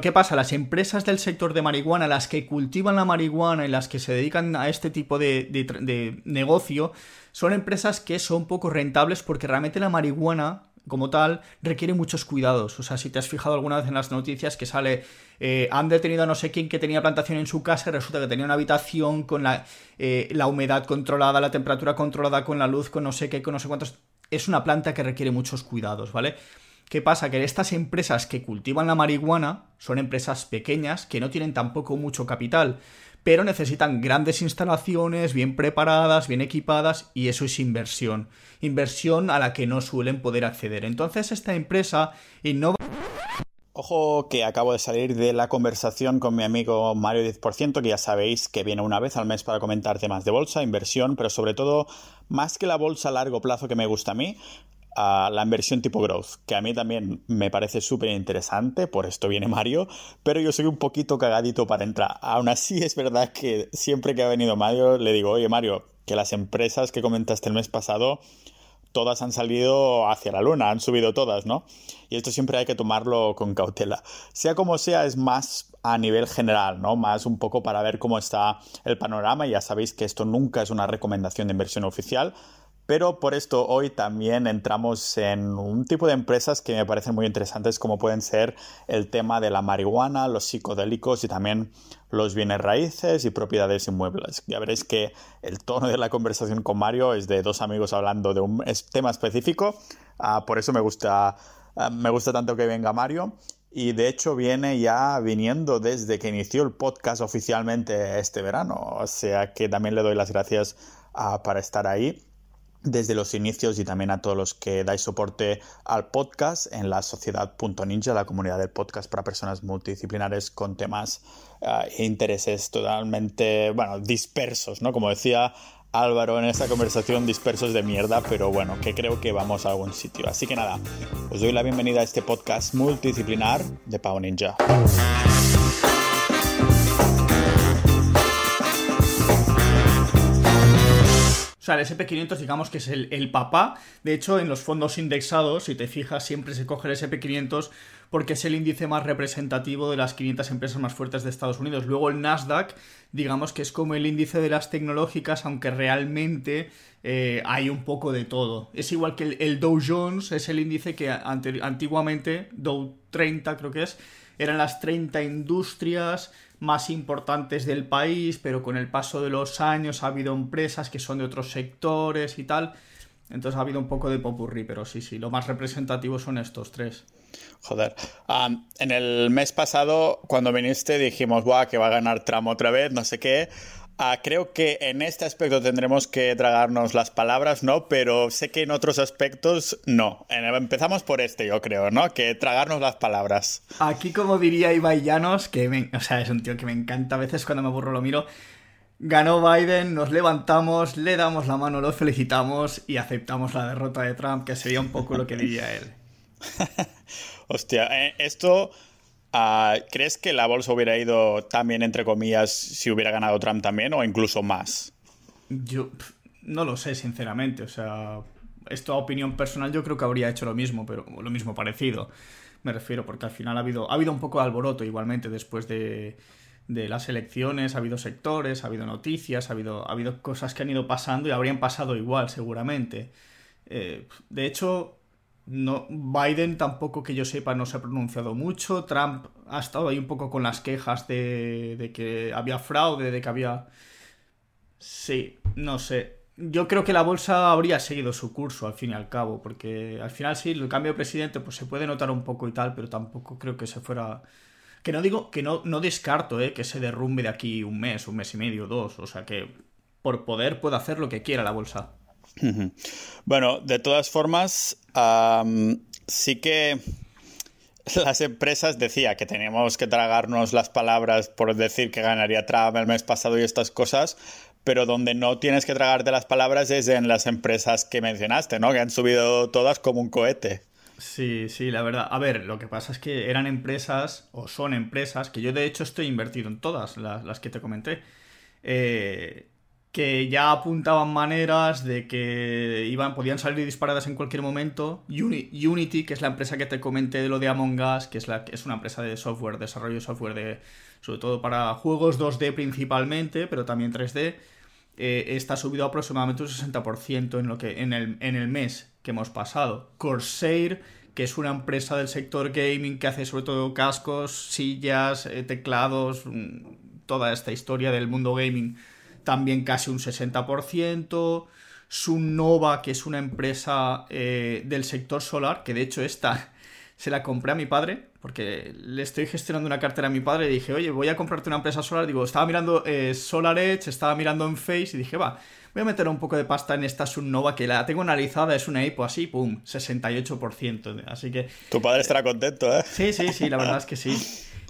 ¿Qué pasa? Las empresas del sector de marihuana, las que cultivan la marihuana y las que se dedican a este tipo de, negocio, son empresas que son poco rentables porque realmente la marihuana como tal requiere muchos cuidados. O sea, si te has fijado alguna vez en las noticias que sale, eh, han detenido a no sé quién que tenía plantación en su casa y resulta que tenía una habitación con la, eh, la humedad controlada, la temperatura controlada, con la luz, con no sé qué, con no sé cuántos. Es una planta que requiere muchos cuidados, ¿vale? ¿Qué pasa? Que estas empresas que cultivan la marihuana son empresas pequeñas que no tienen tampoco mucho capital, pero necesitan grandes instalaciones, bien preparadas, bien equipadas, y eso es inversión. Inversión a la que no suelen poder acceder. Entonces esta empresa innova... Ojo que acabo de salir de la conversación con mi amigo Mario 10%, que ya sabéis que viene una vez al mes para comentar temas de bolsa, inversión, pero sobre todo, más que la bolsa a largo plazo que me gusta a mí, a la inversión tipo growth, que a mí también me parece súper interesante, por esto viene Mario, pero yo soy un poquito cagadito para entrar. Aún así es verdad que siempre que ha venido Mario le digo, oye Mario, que las empresas que comentaste el mes pasado, todas han salido hacia la luna, han subido todas, ¿no? Y esto siempre hay que tomarlo con cautela. Sea como sea, es más a nivel general, ¿no? Más un poco para ver cómo está el panorama. Ya sabéis que esto nunca es una recomendación de inversión oficial, pero por esto hoy también entramos en un tipo de empresas que me parecen muy interesantes como pueden ser el tema de la marihuana, los psicodélicos y también los bienes raíces y propiedades inmuebles. Ya veréis que el tono de la conversación con Mario es de dos amigos hablando de un tema específico. Ah, por eso me gusta, ah, me gusta tanto que venga Mario. Y de hecho viene ya viniendo desde que inició el podcast oficialmente este verano. O sea que también le doy las gracias ah, para estar ahí desde los inicios y también a todos los que dais soporte al podcast en la sociedad.ninja, la comunidad del podcast para personas multidisciplinares con temas e intereses totalmente, bueno, dispersos, ¿no? Como decía Álvaro en esta conversación, dispersos de mierda, pero bueno, que creo que vamos a algún sitio. Así que nada, os doy la bienvenida a este podcast multidisciplinar de Pau Ninja. Sea, el SP500 digamos que es el, papá. De hecho, en los fondos indexados, si te fijas, siempre se coge el SP500 porque es el índice más representativo de las 500 empresas más fuertes de Estados Unidos. Luego el Nasdaq, digamos que es como el índice de las tecnológicas, aunque realmente eh, hay un poco de todo. Es igual que el, Dow Jones, es el índice que antiguamente, Dow 30 creo que es, eran las 30 industrias más importantes del país, pero con el paso de los años ha habido empresas que son de otros sectores y tal. Entonces ha habido un poco de popurrí, pero sí, sí, lo más representativo son estos tres. Joder. en el mes pasado, cuando viniste, dijimos, Buah, que va a ganar Trump otra vez, no sé qué. Ah, creo que en este aspecto tendremos que tragarnos las palabras, ¿no? Pero sé que en otros aspectos no. Empezamos por este, yo creo, ¿no? Que tragarnos las palabras. Aquí, como diría Ibai Llanos, que o sea, es un tío que me encanta, a veces cuando me aburro lo miro. Ganó Biden, nos levantamos, le damos la mano, lo felicitamos y aceptamos la derrota de Trump, que sería un poco lo que diría él. Hostia, eh, esto Ah, ¿Crees que la bolsa hubiera ido también, entre comillas, si hubiera ganado Trump también o incluso más? Yo no lo sé, sinceramente. O sea, esto a opinión personal yo creo que habría hecho lo mismo, pero lo mismo parecido. Me refiero, porque al final ha habido, ha habido un poco de alboroto igualmente después de, de las elecciones, ha habido sectores, ha habido noticias, ha habido, ha habido cosas que han ido pasando y habrían pasado igual, seguramente. Eh, de hecho, no, Biden tampoco que yo sepa no se ha pronunciado mucho. Trump ha estado ahí un poco con las quejas de, de que había fraude, de que había... Sí, no sé. Yo creo que la bolsa habría seguido su curso al fin y al cabo, porque al final sí, el cambio de presidente pues se puede notar un poco y tal, pero tampoco creo que se fuera... Que no digo, que no, no descarto eh, que se derrumbe de aquí un mes, un mes y medio, dos, o sea que por poder puede hacer lo que quiera la bolsa. Bueno, de todas formas, sí que las empresas decía que teníamos que tragarnos las palabras por decir que ganaría Trump el mes pasado y estas cosas, pero donde no tienes que tragarte las palabras es en las empresas que mencionaste, ¿no? Que han subido todas como un cohete. Sí, sí, la verdad. A ver, lo que pasa es que eran empresas, o son empresas, que yo de hecho estoy invertido en todas las, las que te comenté, eh, que ya apuntaban maneras de que iban, podían salir disparadas en cualquier momento. Unity, que es la empresa que te comenté de lo de Among Us, que es, la, es una empresa de software, desarrollo de software de, sobre todo para juegos 2D principalmente, pero también 3D, eh, está subido aproximadamente un 60% en, lo que, en, el, en el mes que hemos pasado. Corsair, que es una empresa del sector gaming que hace sobre todo cascos, sillas, eh, teclados, mm, toda esta historia del mundo gaming, también casi un 60%. Sunnova, que es una empresa eh, del sector solar, que de hecho esta se la compré a mi padre, porque le estoy gestionando una cartera a mi padre y dije, oye, voy a comprarte una empresa solar. Digo, estaba mirando eh, Solar Edge, estaba mirando en Face y dije, va, voy a meter un poco de pasta en esta Sunnova que la tengo analizada, es una IPO así, pum, 68%. Así que... Tu padre estará contento, ¿eh? Sí, sí, sí, la verdad es que sí.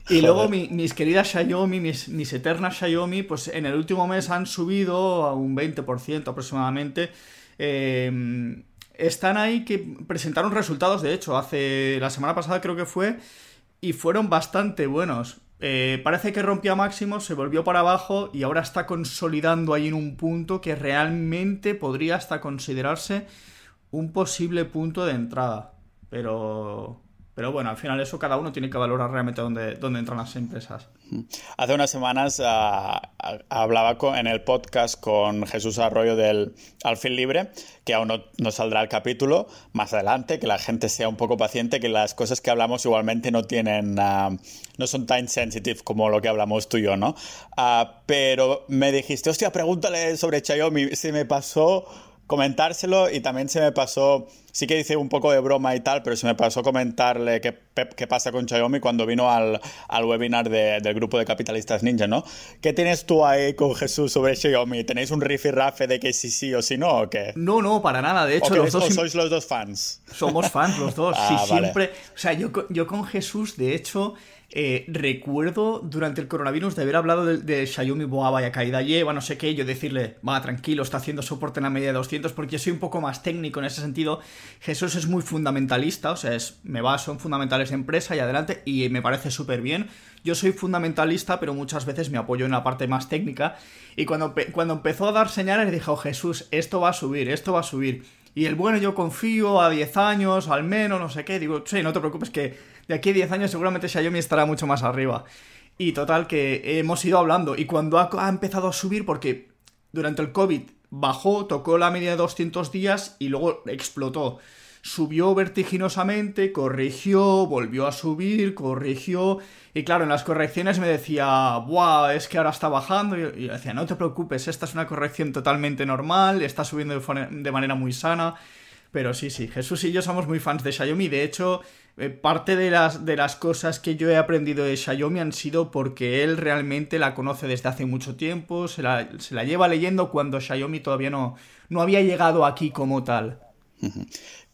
Y luego mis queridas Xiaomi, mis, mis, eternas Xiaomi, pues en el último mes han subido a un 20% aproximadamente. Eh, están ahí que presentaron resultados, de hecho, hace la semana pasada creo que fue, y fueron bastante buenos. Eh, parece que rompía máximo, se volvió para abajo y ahora está consolidando ahí en un punto que realmente podría hasta considerarse un posible punto de entrada. Pero pero bueno, al final eso cada uno tiene que valorar realmente dónde, dónde entran las empresas. Hace unas semanas ah, hablaba en el podcast con Jesús Arroyo del Alfil Libre, que aún no, saldrá el capítulo más adelante, que la gente sea un poco paciente, que las cosas que hablamos igualmente no tienen, ah, no son time sensitive como lo que hablamos tú y yo, ¿no? pero me dijiste, hostia, pregúntale sobre Xiaomi, se me pasó comentárselo y también se me pasó, sí que hice un poco de broma y tal, pero se me pasó comentarle qué, qué pasa con Xiaomi cuando vino al, al webinar del grupo de capitalistas ninja, ¿no? ¿Qué tienes tú ahí con Jesús sobre Xiaomi? ¿Tenéis un riff y rafe de que sí sí o sí no o qué? No, no, para nada, de hecho los dos... sois los dos fans? Somos fans los dos, ah, sí, siempre... O sea, yo, yo con Jesús, de hecho... Eh, recuerdo durante el coronavirus de haber hablado de, Xiaomi, boa, vaya caída lleva, no sé qué, yo decirle, va, tranquilo, está haciendo soporte en la media de 200, porque yo soy un poco más técnico en ese sentido. Jesús es muy fundamentalista, o sea, es, me baso en fundamentales de empresa y adelante, y me parece súper bien. Yo soy fundamentalista, pero muchas veces me apoyo en la parte más técnica. Y cuando, cuando empezó a dar señales, dije, oh Jesús, esto va a subir, esto va a subir. Y el bueno, yo confío a 10 años, al menos, no sé qué. Digo, sí, no te preocupes que de aquí a 10 años seguramente Xiaomi estará mucho más arriba. Y total, que hemos ido hablando. Y cuando ha, empezado a subir, porque durante el COVID bajó, tocó la media de 200 días y luego explotó. Subió vertiginosamente, corrigió, volvió a subir, corrigió. Y claro, en las correcciones me decía, ¡buah! Es que ahora está bajando. Y yo decía, no te preocupes, esta es una corrección totalmente normal, está subiendo de manera muy sana. Pero sí, sí, Jesús y yo somos muy fans de Xiaomi. De hecho, eh, parte de las, de las cosas que yo he aprendido de Xiaomi han sido porque él realmente la conoce desde hace mucho tiempo, se la, lleva leyendo cuando Xiaomi todavía no, no había llegado aquí como tal.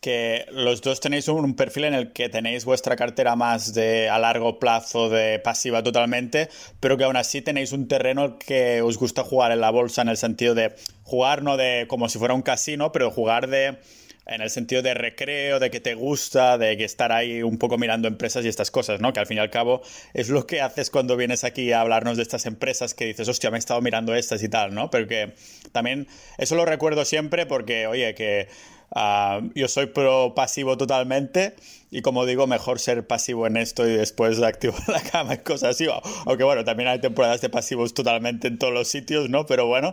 Que los dos tenéis un perfil en el que tenéis vuestra cartera más de a largo plazo, de pasiva totalmente, pero que aún así tenéis un terreno que os gusta jugar en la bolsa en el sentido de jugar no de como si fuera un casino, pero jugar de en el sentido de recreo, de que te gusta, de que estar ahí un poco mirando empresas y estas cosas, ¿no? Que al fin y al cabo es lo que haces cuando vienes aquí a hablarnos de estas empresas que dices, hostia, me he estado mirando estas y tal, ¿no? Pero que también eso lo recuerdo siempre porque, oye, que ah, yo soy pro pasivo totalmente y como digo, mejor ser pasivo en esto y después activo la cama y cosas así. Aunque bueno, también hay temporadas de pasivos totalmente en todos los sitios, ¿no? Pero bueno,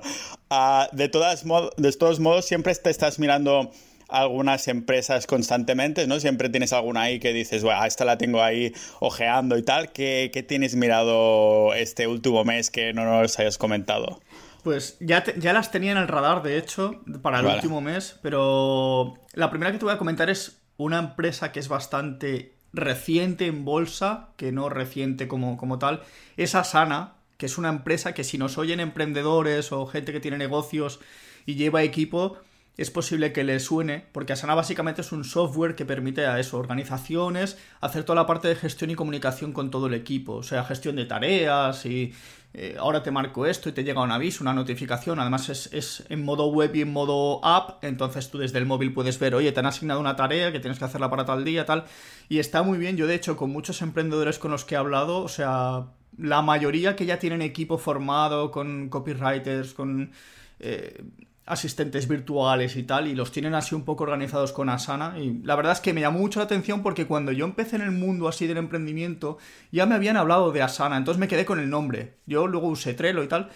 ah, de, todas de todos modos, siempre te estás mirando algunas empresas constantemente, ¿no? Siempre tienes alguna ahí que dices, bueno, esta la tengo ahí ojeando y tal. ¿Qué, tienes mirado este último mes que no nos hayas comentado? Pues ya, ya las tenía en el radar, de hecho, para el último mes, pero la primera que te voy a comentar es una empresa que es bastante reciente en bolsa, que no reciente como, como tal, es Asana, que es una empresa que si nos oyen emprendedores o gente que tiene negocios y lleva equipo, es posible que le suene, porque Asana básicamente es un software que permite a eso, organizaciones, hacer toda la parte de gestión y comunicación con todo el equipo, o sea, gestión de tareas y eh, ahora te marco esto y te llega un aviso, una notificación, además es, en modo web y en modo app, entonces tú desde el móvil puedes ver, oye, te han asignado una tarea que tienes que hacerla para tal día, tal, y está muy bien, yo de hecho con muchos emprendedores con los que he hablado, o sea, la mayoría que ya tienen equipo formado con copywriters, con eh, asistentes virtuales y tal, y los tienen así un poco organizados con Asana. Y la verdad es que me llamó mucho la atención porque cuando yo empecé en el mundo así del emprendimiento, ya me habían hablado de Asana, entonces me quedé con el nombre. Yo luego usé Trello y tal.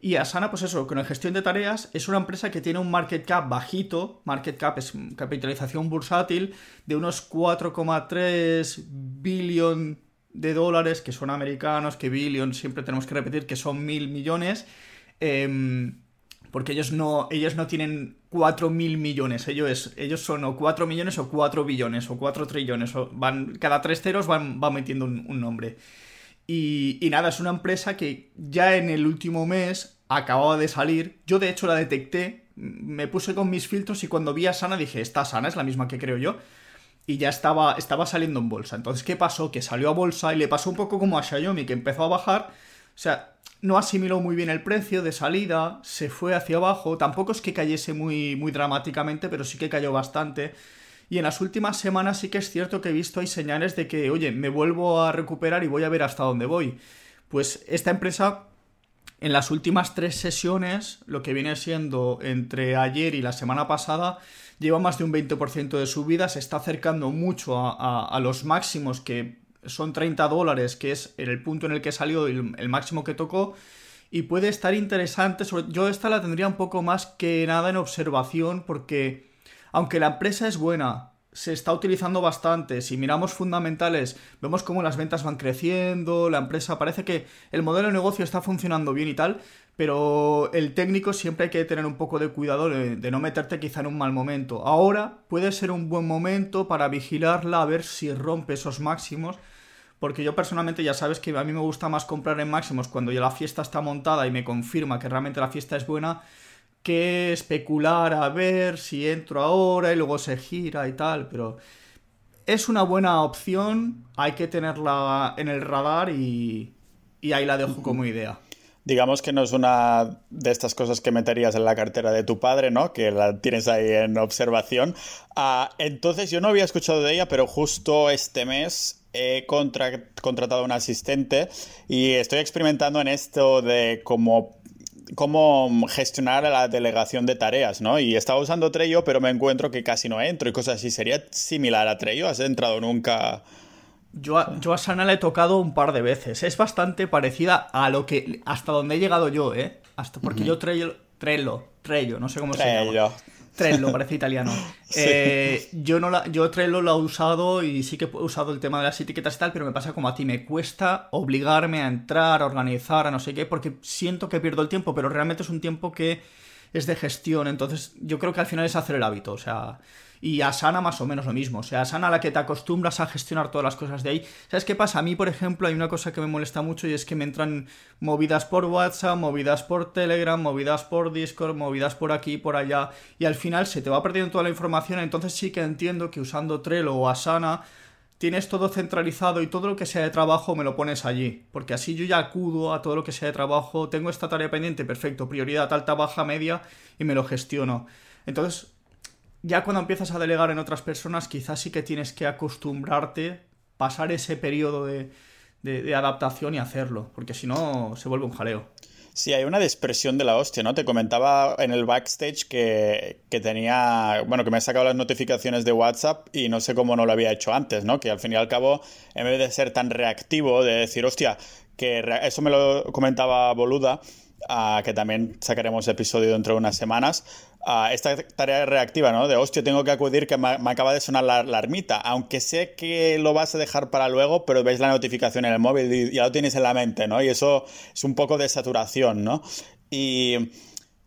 Y Asana, pues eso, con la gestión de tareas, es una empresa que tiene un market cap bajito, market cap es capitalización bursátil, de unos 4,3 billón de dólares, que son americanos, que billion siempre tenemos que repetir que son mil millones. Eh, porque ellos no, ellos no tienen 4 mil millones, ellos, ellos son o 4 millones o 4 billones o 4 trillones, van, cada tres ceros van, metiendo un, nombre. Y, y, nada, es una empresa que ya en el último mes acababa de salir, yo de hecho la detecté, me puse con mis filtros y cuando vi a Sana dije, esta Sana es la misma que creo yo. Y ya estaba, estaba saliendo en bolsa. Entonces, ¿qué pasó? Que salió a bolsa y le pasó un poco como a Xiaomi, que empezó a bajar. O sea, no asimiló muy bien el precio de salida, se fue hacia abajo, tampoco es que cayese muy, muy dramáticamente, pero sí que cayó bastante. Y en las últimas semanas sí que es cierto que he visto hay señales de que, oye, me vuelvo a recuperar y voy a ver hasta dónde voy. Pues esta empresa, en las últimas tres sesiones, lo que viene siendo entre ayer y la semana pasada, lleva más de un 20% de subida, se está acercando mucho a, a los máximos que son 30 dólares, que es el punto en el que salió el, el máximo que tocó. Y puede estar interesante. yo esta la tendría un poco más que nada en observación, porque aunque la empresa es buena, se está utilizando bastante. Si miramos fundamentales, vemos cómo las ventas van creciendo, la empresa parece que el modelo de negocio está funcionando bien y tal, pero el técnico siempre hay que tener un poco de cuidado de, no meterte quizá en un mal momento. Ahora puede ser un buen momento para vigilarla a ver si rompe esos máximos porque yo personalmente ya sabes que a mí me gusta más comprar en máximos cuando ya la fiesta está montada y me confirma que realmente la fiesta es buena que especular a ver si entro ahora y luego se gira y tal, pero es una buena opción, hay que tenerla en el radar y ahí la dejo como idea. Digamos que no es una de estas cosas que meterías en la cartera de tu padre, ¿no? Que la tienes ahí en observación. Ah, entonces yo no había escuchado de ella, pero justo este mes he contratado a un asistente y estoy experimentando en esto de cómo cómo gestionar la delegación de tareas, ¿no? Y estaba usando Trello, pero me encuentro que casi no entro y cosas así. ¿Sería similar a Trello? ¿Has entrado nunca? Yo a, yo a Sana le he tocado un par de veces. Es bastante parecida a lo que... Hasta donde he llegado yo, ¿eh? Hasta porque yo Trello... Trello, Trello, no sé cómo se llama. Trello, parece italiano. Eh, yo, no la, yo Trello lo he usado y sí que he usado el tema de las etiquetas y tal, pero me pasa como a ti, me cuesta obligarme a entrar, a organizar, a no sé qué, porque siento que pierdo el tiempo, pero realmente es un tiempo que es de gestión, entonces yo creo que al final es hacer el hábito, o sea, y Asana más o menos lo mismo. O sea, Asana la que te acostumbras a gestionar todas las cosas de ahí. ¿Sabes qué pasa? A mí, por ejemplo, hay una cosa que me molesta mucho y es que me entran movidas por WhatsApp, movidas por Telegram, movidas por Discord, movidas por aquí, por allá. Y al final se te va perdiendo toda la información. Entonces sí que entiendo que usando Trello o Asana tienes todo centralizado y todo lo que sea de trabajo me lo pones allí. Porque así yo ya acudo a todo lo que sea de trabajo. Tengo esta tarea pendiente, perfecto, prioridad alta, baja, media y me lo gestiono. Entonces, ya cuando empiezas a delegar en otras personas, quizás sí que tienes que acostumbrarte, pasar ese periodo de, adaptación y hacerlo, porque si no se vuelve un jaleo. Sí, hay una dispersión de la hostia, ¿no? Te comentaba en el backstage que, que, tenía, bueno, que me he sacado las notificaciones de WhatsApp y no sé cómo no lo había hecho antes, ¿no? Que al fin y al cabo, en vez de ser tan reactivo, de decir, hostia, que eso me lo comentaba Boluda, que también sacaremos episodio dentro de unas semanas, esta tarea reactiva, ¿no? De hostia, tengo que acudir que me, acaba de sonar la, alarmita, aunque sé que lo vas a dejar para luego, pero veis la notificación en el móvil y ya lo tienes en la mente, ¿no? Y eso es un poco de saturación, ¿no? Y,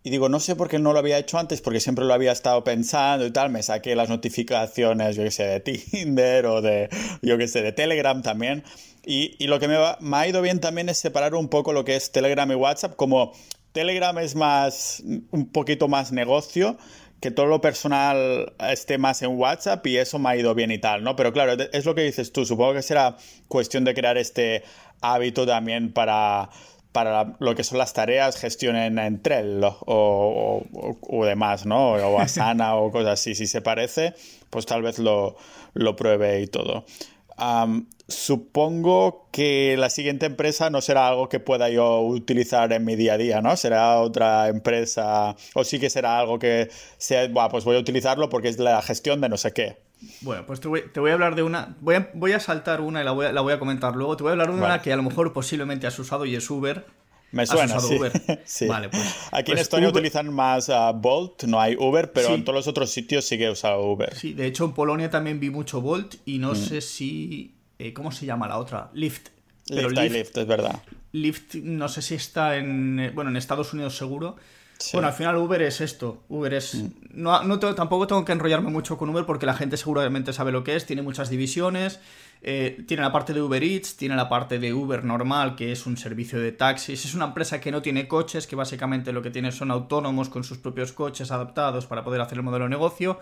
y digo, no sé por qué no lo había hecho antes, porque siempre lo había estado pensando y tal. Me saqué las notificaciones, yo que sé, de Tinder o de, yo que sé, de Telegram también. Y, lo que me, ha ido bien también es separar un poco lo que es Telegram y WhatsApp, como Telegram es más, un poquito más negocio, que todo lo personal esté más en WhatsApp y eso me ha ido bien y tal, ¿no? Pero claro, es lo que dices tú, supongo que será cuestión de crear este hábito también para, para lo que son las tareas, gestionen en Trello o, o, demás, ¿no? O Asana o cosas así. Si se parece, pues tal vez lo, lo pruebe y todo. Supongo que la siguiente empresa no será algo que pueda yo utilizar en mi día a día, ¿no? Será otra empresa o sí que será algo que sea, bueno, pues voy a utilizarlo porque es la gestión de no sé qué. Bueno, pues te voy, a hablar de una. Voy a, voy a saltar una y la voy a, la voy a comentar luego. Te voy a hablar de una que a lo mejor posiblemente has usado y es Uber. Me suena, sí. Uber? Vale, pues, Aquí en pues Estonia utilizan más uh, Bolt, no hay Uber, pero en todos los otros sitios sí que he usado Uber. Sí, de hecho en Polonia también vi mucho Bolt y no mm. sé si... Eh, ¿Cómo se llama la otra? Lyft. Lyft, Lyft, es verdad. Lyft no sé si está en... Eh, bueno, en Estados Unidos seguro. Bueno, al final Uber es esto. Uber es. Mm. No, no tampoco tengo que enrollarme mucho con Uber porque la gente seguramente sabe lo que es. Tiene muchas divisiones. Eh, tiene la parte de Uber Eats, tiene la parte de Uber normal, que es un servicio de taxis. Es una empresa que no tiene coches, que básicamente lo que tiene son autónomos con sus propios coches adaptados para poder hacer el modelo de negocio.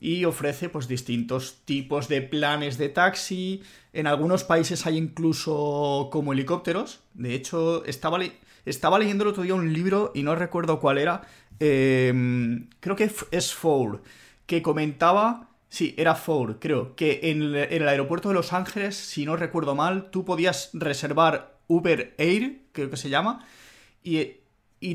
Y ofrece pues distintos tipos de planes de taxi. En algunos países hay incluso como helicópteros. De hecho, estaba, estaba leyendo el otro día un libro y no recuerdo cuál era. Em, creo que es Four, que comentaba Sí, era Ford, creo, que en el, aeropuerto de Los Ángeles, si no recuerdo mal, tú podías reservar Uber Air, creo que se llama, y,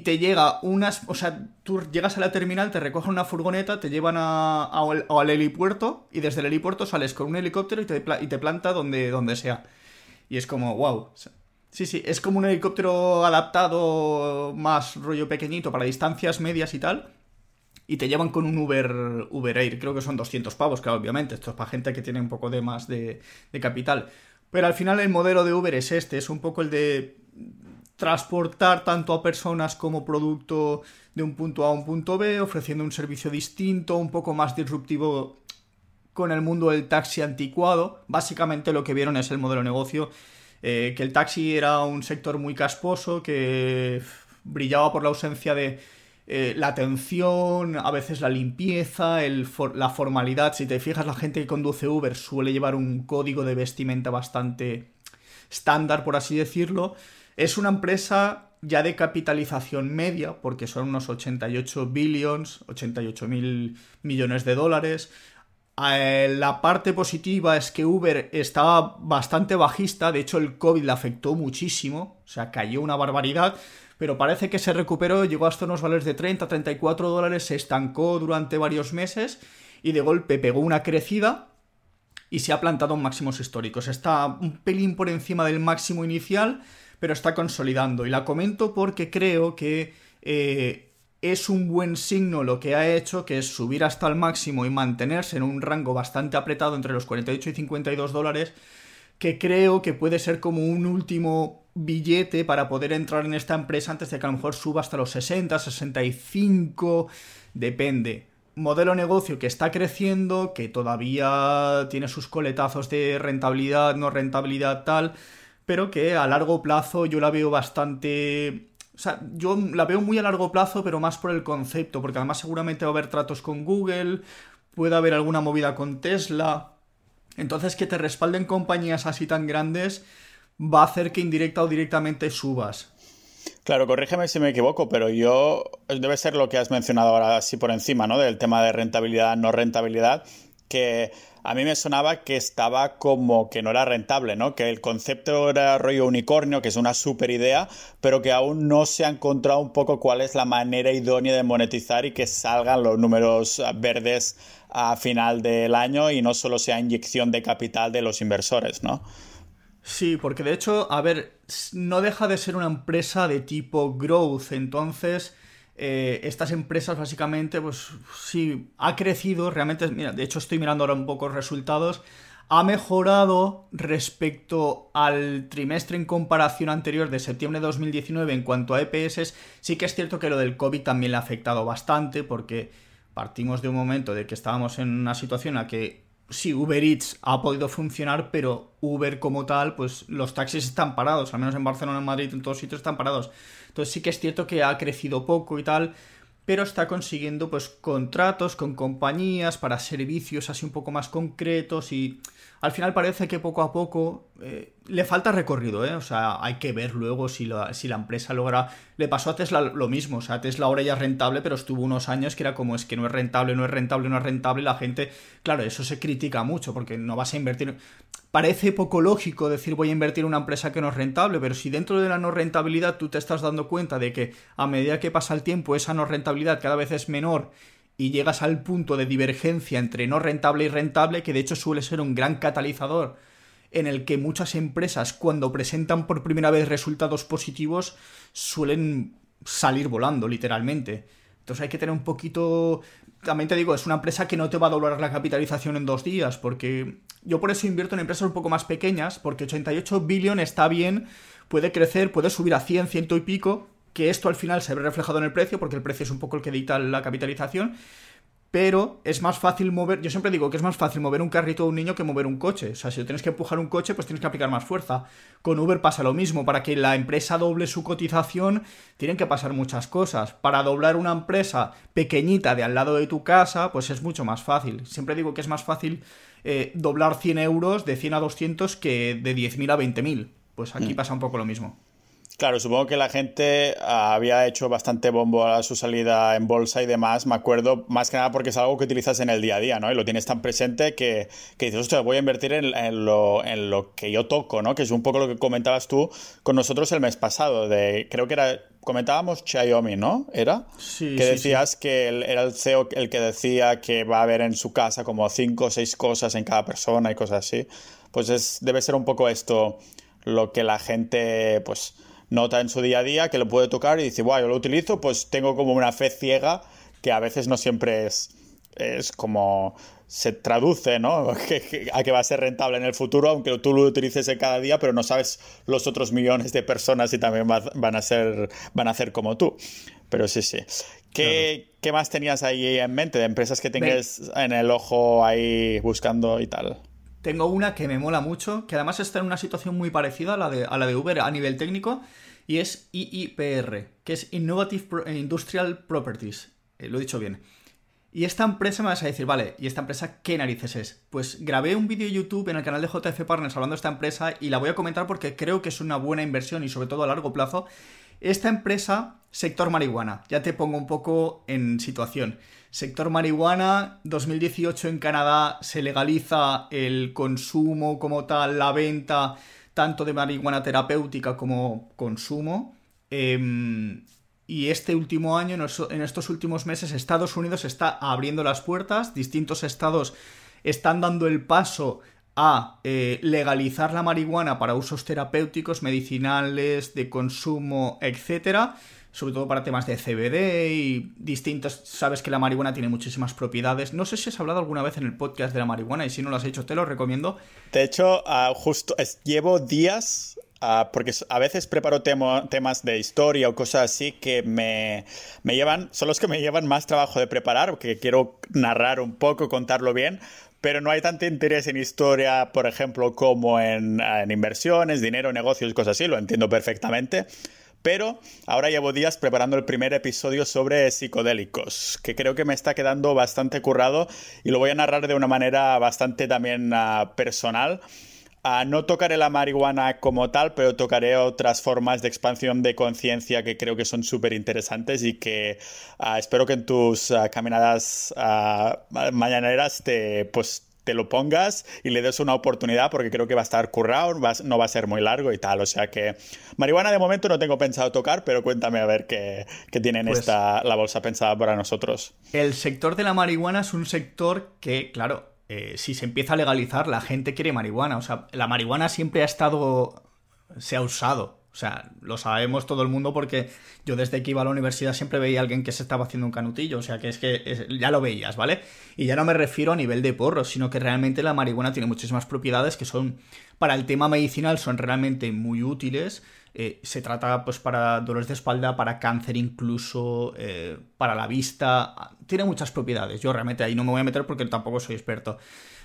te llega unas... O sea, tú llegas a la terminal, te recogen una furgoneta, te llevan a, al helipuerto y desde el helipuerto sales con un helicóptero y te, y te planta donde, donde sea. Y es como, wow. Sí, sí, es como un helicóptero adaptado más rollo pequeñito para distancias medias y tal y te llevan con un Uber, Uber Air. Creo que son 200 pavos, claro, obviamente. Esto es para gente que tiene un poco de más de, capital. Pero al final el modelo de Uber es este, es un poco el de transportar tanto a personas como producto de un punto A a un punto B, ofreciendo un servicio distinto, un poco más disruptivo con el mundo del taxi anticuado. Básicamente lo que vieron es el modelo de negocio, eh, que el taxi era un sector muy casposo, que brillaba por la ausencia de eh, la atención, a veces la limpieza, la formalidad. Si te fijas, la gente que conduce Uber suele llevar un código de vestimenta bastante estándar, por así decirlo. Es una empresa ya de capitalización media, porque son unos 88 billions, 88 mil millones de dólares. Eh, la parte positiva es que Uber estaba bastante bajista, de hecho el COVID le afectó muchísimo, o sea, cayó una barbaridad, pero parece que se recuperó, llegó hasta unos valores de 30, 34 dólares, se estancó durante varios meses y de golpe pegó una crecida y se ha plantado en máximos históricos. Está un pelín por encima del máximo inicial, pero está consolidando. Y la comento porque creo que eh, es un buen signo lo que ha hecho, que es subir hasta el máximo y mantenerse en un rango bastante apretado entre los 48 y 52 dólares, que creo que puede ser como un último billete para poder entrar en esta empresa antes de que a lo mejor suba hasta los 60, 65, depende. Modelo negocio que está creciendo, que todavía tiene sus coletazos de rentabilidad, no rentabilidad tal, pero que a largo plazo yo la veo bastante... O sea, yo la veo muy a largo plazo, pero más por el concepto, porque además seguramente va a haber tratos con Google, puede haber alguna movida con Tesla. Entonces, que te respalden compañías así tan grandes va a hacer que indirecta o directamente subas. Claro, corrígeme si me equivoco, pero yo debe ser lo que has mencionado ahora así por encima, ¿no? Del tema de rentabilidad, no rentabilidad, que a mí me sonaba que estaba como que no era rentable, ¿no? Que el concepto era rollo unicornio, que es una super idea, pero que aún no se ha encontrado un poco cuál es la manera idónea de monetizar y que salgan los números verdes a final del año y no solo sea inyección de capital de los inversores, ¿no? Sí, porque de hecho, a ver, no deja de ser una empresa de tipo growth, entonces eh, estas empresas básicamente, pues sí, ha crecido, realmente, mira, de hecho estoy mirando ahora un poco los resultados, ha mejorado respecto al trimestre en comparación anterior de septiembre de 2019 en cuanto a EPS, sí que es cierto que lo del COVID también le ha afectado bastante porque partimos de un momento de que estábamos en una situación en la que sí, Uber Eats ha podido funcionar, pero Uber como tal, pues los taxis están parados, al menos en Barcelona, en Madrid, en todos sitios están parados. Entonces sí que es cierto que ha crecido poco y tal, pero está consiguiendo pues contratos con compañías para servicios así un poco más concretos y al final parece que poco a poco, eh, le falta recorrido, ¿eh? O sea, hay que ver luego si la, si la empresa logra... Le pasó a Tesla lo mismo, o sea, Tesla ahora ya es rentable, pero estuvo unos años que era como es que no es rentable, no es rentable, no es rentable, la gente, claro, eso se critica mucho, porque no vas a invertir... Parece poco lógico decir voy a invertir en una empresa que no es rentable, pero si dentro de la no rentabilidad tú te estás dando cuenta de que a medida que pasa el tiempo esa no rentabilidad cada vez es menor y llegas al punto de divergencia entre no rentable y rentable, que de hecho suele ser un gran catalizador en el que muchas empresas cuando presentan por primera vez resultados positivos suelen salir volando, literalmente. Entonces hay que tener un poquito... También te digo, es una empresa que no te va a doblar la capitalización en dos días, porque yo por eso invierto en empresas un poco más pequeñas, porque 88 billion está bien, puede crecer, puede subir a 100, ciento y pico, que esto al final se ve reflejado en el precio, porque el precio es un poco el que dicta la capitalización, pero es más fácil mover, yo siempre digo que es más fácil mover un carrito de un niño que mover un coche, o sea, si tienes que empujar un coche, pues tienes que aplicar más fuerza. Con Uber pasa lo mismo, para que la empresa doble su cotización, tienen que pasar muchas cosas. Para doblar una empresa pequeñita de al lado de tu casa, pues es mucho más fácil. Siempre digo que es más fácil eh, doblar 100 euros de 100 a 200 que de 10.000 a 20.000. Pues aquí mm. pasa un poco lo mismo. Claro, supongo que la gente ah, había hecho bastante bombo a su salida en bolsa y demás, me acuerdo, más que nada porque es algo que utilizas en el día a día, ¿no? Y lo tienes tan presente que, que dices, hostia, voy a invertir en, lo, en lo que yo toco, ¿no? Que es un poco lo que comentabas tú con nosotros el mes pasado, de, creo que era, comentábamos Xiaomi, ¿no? ¿Era? Sí. Que decías que era el CEO el que decía que va a haber en su casa como cinco o seis cosas en cada persona y cosas así. Pues es, debe ser un poco esto lo que la gente, pues nota en su día a día que lo puede tocar y dice, bueno, yo lo utilizo, pues tengo como una fe ciega que a veces no siempre es, es como se traduce, ¿no? a que va a ser rentable en el futuro, aunque tú lo utilices en cada día, pero no sabes los otros millones de personas si también van a ser, van a ser como tú. Pero sí, sí. ¿Qué, ¿Qué, más tenías ahí en mente de empresas que tengas en el ojo ahí buscando y tal? Tengo una que me mola mucho, que además está en una situación muy parecida a la de, a la de Uber a nivel técnico, y es IIPR, que es Innovative Industrial Properties. Eh, lo he dicho bien. Y esta empresa me vas a decir, vale, ¿y esta empresa qué narices es? Pues grabé un vídeo YouTube en el canal de JF Partners hablando de esta empresa y la voy a comentar porque creo que es una buena inversión y sobre todo a largo plazo. Esta empresa, sector marihuana, ya te pongo un poco en situación. Sector marihuana, 2018 en Canadá se legaliza el consumo como tal, la venta tanto de marihuana terapéutica como consumo. Em, y este último año, en estos últimos meses, Estados Unidos está abriendo las puertas, distintos estados están dando el paso a eh, legalizar la marihuana para usos terapéuticos, medicinales, de consumo, etcétera sobre todo para temas de CBD y distintos. Sabes que la marihuana tiene muchísimas propiedades. No sé si has hablado alguna vez en el podcast de la marihuana y si no lo has hecho, te lo recomiendo. De hecho, ah, justo llevo días ah, porque a veces preparo temas de historia o cosas así que me, me, llevan, son los que me llevan más trabajo de preparar, porque quiero narrar un poco, contarlo bien, pero no hay tanto interés en historia, por ejemplo, como en, en inversiones, dinero, negocios, cosas así, lo entiendo perfectamente. Pero ahora llevo días preparando el primer episodio sobre psicodélicos, que creo que me está quedando bastante currado y lo voy a narrar de una manera bastante también ah, personal. Uh, no tocaré la marihuana como tal, pero tocaré otras formas de expansión de conciencia que creo que son súper interesantes y que ah, espero que en tus caminadas mañaneras te, pues, te lo pongas y le des una oportunidad porque creo que va a estar currado, no va a ser muy largo y tal. O sea que marihuana de momento no tengo pensado tocar, pero cuéntame a ver qué, qué tienen pues esta, la bolsa pensada para nosotros. El sector de la marihuana es un sector que, claro, eh, si se empieza a legalizar, la gente quiere marihuana. O sea, la marihuana siempre ha estado, se ha usado o sea, lo sabemos todo el mundo porque yo desde que iba a la universidad siempre veía a alguien que se estaba haciendo un canutillo. O sea, que es que ya lo veías, ¿vale? Y ya no me refiero a nivel de porro, sino que realmente la marihuana tiene muchísimas propiedades que son, para el tema medicinal, son realmente muy útiles. Eh, se trata pues para dolores de espalda, para cáncer incluso, eh, para la vista. Tiene muchas propiedades. Yo realmente ahí no me voy a meter porque tampoco soy experto.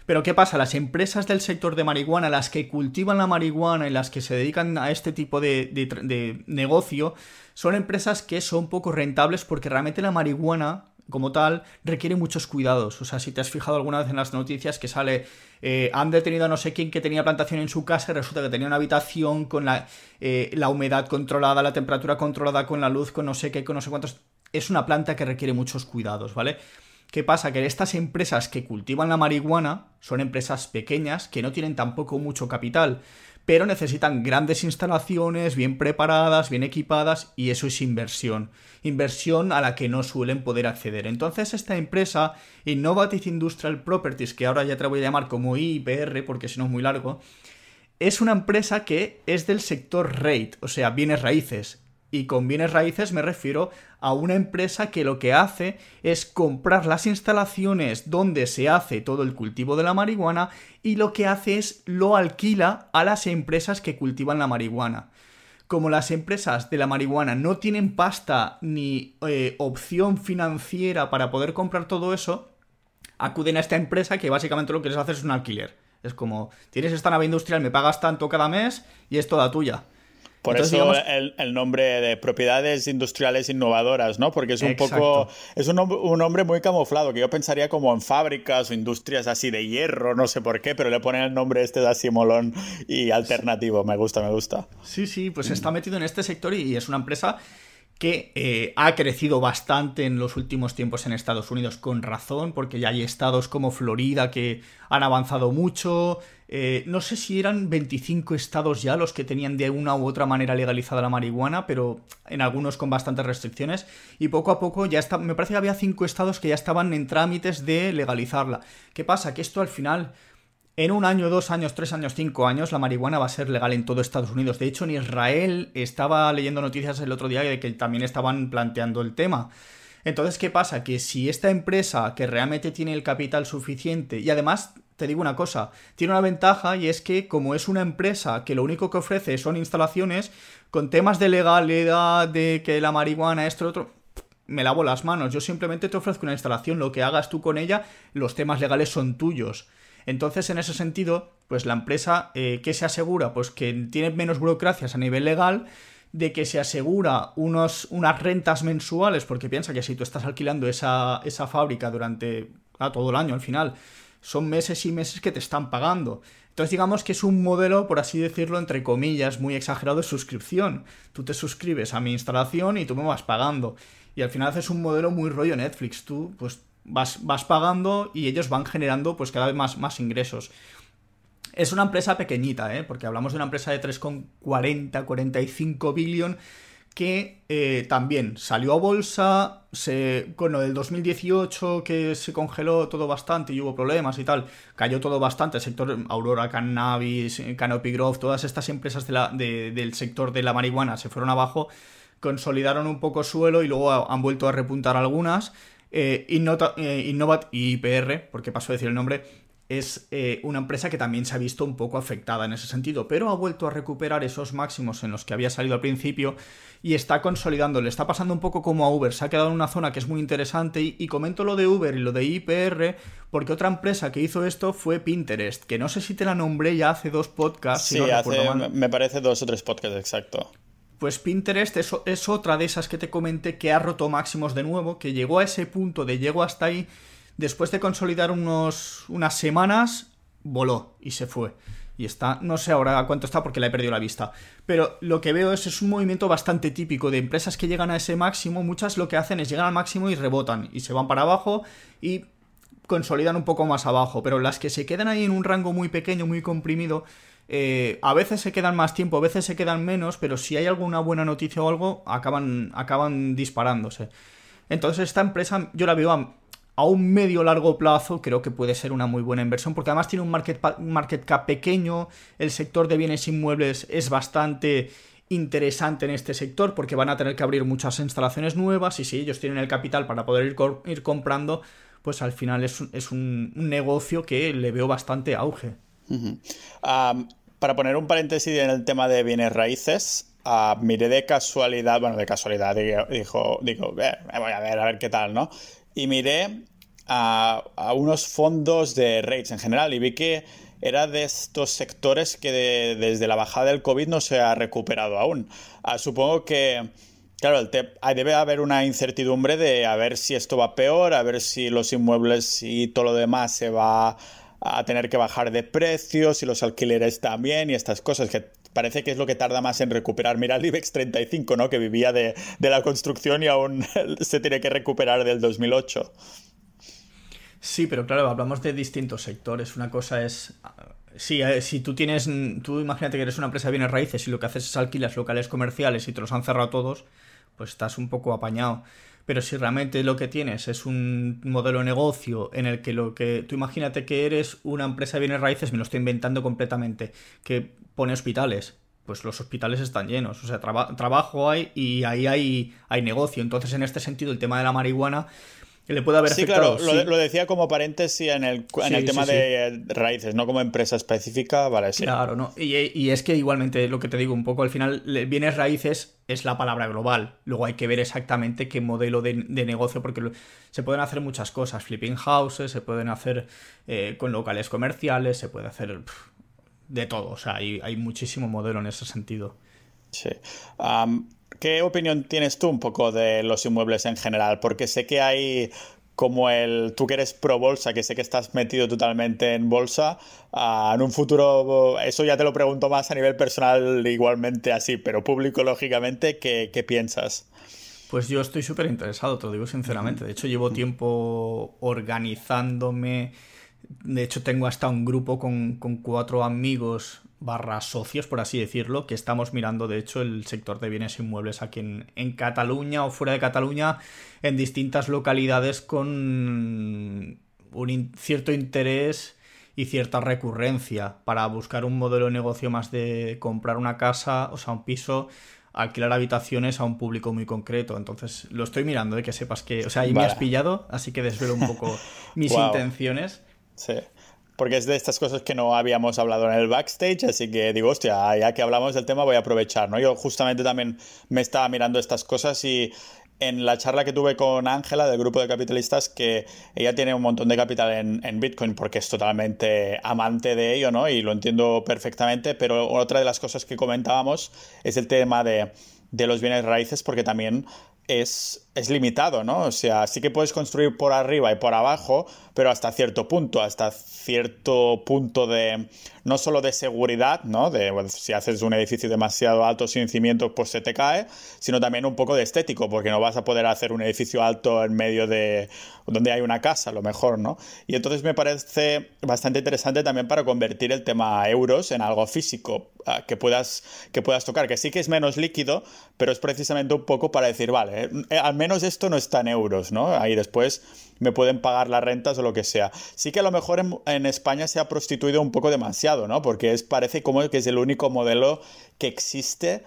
Pero ¿qué pasa? Las empresas del sector de marihuana, las que cultivan la marihuana y las que se dedican a este tipo de, negocio, son empresas que son poco rentables porque realmente la marihuana como tal requiere muchos cuidados. O sea, si te has fijado alguna vez en las noticias que sale, eh, han detenido a no sé quién que tenía plantación en su casa y resulta que tenía una habitación con la, eh, la humedad controlada, la temperatura controlada, con la luz, con no sé qué, con no sé cuántos. Es una planta que requiere muchos cuidados, ¿vale? ¿Qué pasa? Que estas empresas que cultivan la marihuana son empresas pequeñas que no tienen tampoco mucho capital pero necesitan grandes instalaciones, bien preparadas, bien equipadas, y eso es inversión. Inversión a la que no suelen poder acceder. Entonces, esta empresa, Innovative Industrial Properties, que ahora ya te voy a llamar como IPR, porque si no es muy largo, es una empresa que es del sector REIT, o sea, bienes raíces. Y con bienes raíces me refiero a una empresa que lo que hace es comprar las instalaciones donde se hace todo el cultivo de la marihuana y lo que hace es lo alquila a las empresas que cultivan la marihuana. Como las empresas de la marihuana no tienen pasta ni eh, opción financiera para poder comprar todo eso, acuden a esta empresa que básicamente lo que les hace es un alquiler. Es como, tienes esta nave industrial, me pagas tanto cada mes y es toda tuya. Por eso el, nombre de propiedades industriales innovadoras, ¿no? Porque es un poco. Es un, un, nombre muy camuflado, que yo pensaría como en fábricas o industrias así de hierro, no sé por qué, pero le ponen el nombre este de así molón y alternativo. Me gusta, me gusta. Sí, sí, pues está metido en este sector y es una empresa que eh, ha crecido bastante en los últimos tiempos en Estados Unidos, con razón, porque ya hay estados como Florida que han avanzado mucho. Eh, no sé si eran 25 estados ya los que tenían de una u otra manera legalizada la marihuana, pero en algunos con bastantes restricciones. Y poco a poco ya está, me parece que había 5 estados que ya estaban en trámites de legalizarla. ¿Qué pasa? Que esto al final en un año, dos años, tres años, cinco años, la marihuana va a ser legal en todo Estados Unidos. De hecho, en Israel estaba leyendo noticias el otro día de que también estaban planteando el tema. Entonces, ¿qué pasa? Que si esta empresa que realmente tiene el capital suficiente y además, te digo una cosa, tiene una ventaja y es que como es una empresa que lo único que ofrece son instalaciones, con temas de legalidad, de que la marihuana, esto, otro, me lavo las manos. Yo simplemente te ofrezco una instalación, lo que hagas tú con ella, los temas legales son tuyos. Entonces, en ese sentido, pues la empresa, eh, ¿qué se asegura? Pues que tiene menos burocracias a nivel legal, de que se asegura unos, unas rentas mensuales, porque piensa que si tú estás alquilando esa, esa fábrica durante todo el año al final, son meses y meses que te están pagando. Entonces digamos que es un modelo, por así decirlo, entre comillas, muy exagerado de suscripción. Tú te suscribes a mi instalación y tú me vas pagando. Y al final haces un modelo muy rollo Netflix. Tú, pues vas, pagando y ellos van generando pues cada vez más, ingresos. Es una empresa pequeñita, ¿eh? porque hablamos de una empresa de 3,40, 45 billion que eh, también salió a bolsa, se, lo del 2018 que se congeló todo bastante y hubo problemas y tal, cayó todo bastante, el sector Aurora Cannabis, Canopy Growth, todas estas empresas de la, del sector de la marihuana se fueron abajo, consolidaron un poco suelo y luego han vuelto a repuntar algunas eh, eh, Innovat y IPR, porque paso a decir el nombre, es eh, una empresa que también se ha visto un poco afectada en ese sentido, pero ha vuelto a recuperar esos máximos en los que había salido al principio y está consolidando. Le está pasando un poco como a Uber, se ha quedado en una zona que es muy interesante y, comento lo de Uber y lo de IPR porque otra empresa que hizo esto fue Pinterest, que no sé si te la nombré ya hace dos podcasts. Sí, hace, me parece dos o tres podcasts, exacto. Pues Pinterest es, otra de esas que te comenté que ha roto máximos de nuevo, que llegó a ese punto de llego hasta ahí, después de consolidar unos, unas semanas, voló y se fue. Y está, no sé ahora cuánto está porque la he perdido la vista. Pero lo que veo es, es un movimiento bastante típico de empresas que llegan a ese máximo. Muchas lo que hacen es llegar al máximo y rebotan. Y se van para abajo y consolidan un poco más abajo. Pero las que se quedan ahí en un rango muy pequeño, muy comprimido, eh, a veces se quedan más tiempo, a veces se quedan menos, pero si hay alguna buena noticia o algo, acaban, acaban disparándose. Entonces esta empresa yo la veo a, un medio largo plazo, creo que puede ser una muy buena inversión, porque además tiene un market, market cap pequeño, el sector de bienes inmuebles es bastante interesante en este sector porque van a tener que abrir muchas instalaciones nuevas y si ellos tienen el capital para poder ir, comprando, pues al final es, es un, negocio que le veo bastante auge para poner un paréntesis en el tema de bienes raíces, uh, miré de casualidad, bueno, de casualidad, digo, digo voy a ver, a ver qué tal, ¿no? Y miré a, unos fondos de rates en general y vi que era de estos sectores que desde la bajada del COVID no se ha recuperado aún. Ah, supongo que Claro, el debe haber una incertidumbre de a ver si esto va peor, a ver si los inmuebles y todo lo demás se va a tener que bajar de precios y los alquileres también y estas cosas que parece que es lo que tarda más en recuperar. Mira el IBEX 35, ¿no? Que vivía de, de la construcción y aún se tiene que recuperar del 2008. Sí, pero claro, hablamos de distintos sectores. Una cosa es Sí, eh, si tú tienes, tú imagínate que eres una empresa de bienes raíces y lo que haces es alquilas locales comerciales y te los han cerrado todos, pues estás un poco apañado. Pero si realmente lo que tienes es un modelo de negocio en el que lo que tú imagínate que eres una empresa de bienes raíces, me lo estoy inventando completamente, que pone hospitales, pues los hospitales están llenos, o sea, trabajo hay y ahí hay, hay negocio. Entonces, en este sentido, el tema de la marihuana le puede haber sí, Claro, Lo, decía como paréntesis en el, en el tema de raíces, no como empresa específica, vale, sí. Claro, ¿no? Y, es que igualmente lo que te digo un poco, al final, bienes raíces es la palabra global. Luego hay que ver exactamente qué modelo de, negocio, porque se pueden hacer muchas cosas, flipping houses, se pueden hacer eh, con locales comerciales, se puede hacer de todo, o sea, hay, hay muchísimo modelo en ese sentido. Sí. ¿Qué opinión tienes tú un poco de los inmuebles en general? Porque sé que hay como el tú que eres pro bolsa, que sé que estás metido totalmente en bolsa, ah, en un futuro, eso ya te lo pregunto más a nivel personal igualmente así, pero público lógicamente, ¿qué, piensas? Pues yo estoy súper interesado, te lo digo sinceramente. De hecho, llevo tiempo organizándome. De hecho, tengo hasta un grupo con, con cuatro amigos barra socios, por así decirlo, que estamos mirando, de hecho, el sector de bienes inmuebles aquí en, Cataluña o fuera de Cataluña, en distintas localidades con un cierto interés y cierta recurrencia para buscar un modelo de negocio más de comprar una casa, o sea, un piso, alquilar habitaciones a un público muy concreto. Entonces, lo estoy mirando, de ¿eh? que sepas que, o sea, ahí me has pillado, así que desvelo un poco mis intenciones. Sí porque es de estas cosas que no habíamos hablado en el backstage, así que digo, hostia, ya que hablamos del tema voy a aprovechar, ¿no? Yo justamente también me estaba mirando estas cosas y en la charla que tuve con Ángela del grupo de capitalistas, que ella tiene un montón de capital en, en, Bitcoin porque es totalmente amante de ello, ¿no? Y lo entiendo perfectamente, pero otra de las cosas que comentábamos es el tema de, de los bienes raíces porque también es, es, limitado, ¿no? O sea, sí que puedes construir por arriba y por abajo, pero hasta cierto punto, hasta cierto punto de, no solo de seguridad, ¿no? De si haces un edificio demasiado alto sin cimientos, pues se te cae, sino también un poco de estético, porque no vas a poder hacer un edificio alto en medio de donde hay una casa, a lo mejor, ¿no? Y entonces me parece bastante interesante también para convertir el tema euros en algo físico, ah, que puedas, que puedas tocar, que sí que es menos líquido, pero es precisamente un poco para decir, vale, eh, al menos esto no está en euros, ¿no? Ahí después me pueden pagar las rentas o lo que sea. Sí que a lo mejor en, España se ha prostituido un poco demasiado, ¿no? Porque es, parece como que es el único modelo que existe.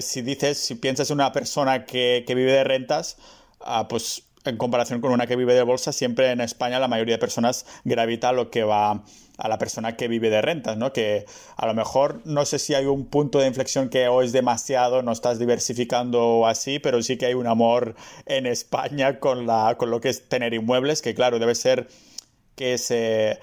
si dices, si piensas en una persona que, vive de rentas, ah, pues en comparación con una que vive de bolsa, siempre en España la mayoría de personas gravita lo que va a la persona que vive de rentas, ¿no? Que a lo mejor no sé si hay un punto de inflexión que o es demasiado, no estás diversificando así, pero sí que hay un amor en España con, la, con lo que es tener inmuebles, que claro, debe ser que se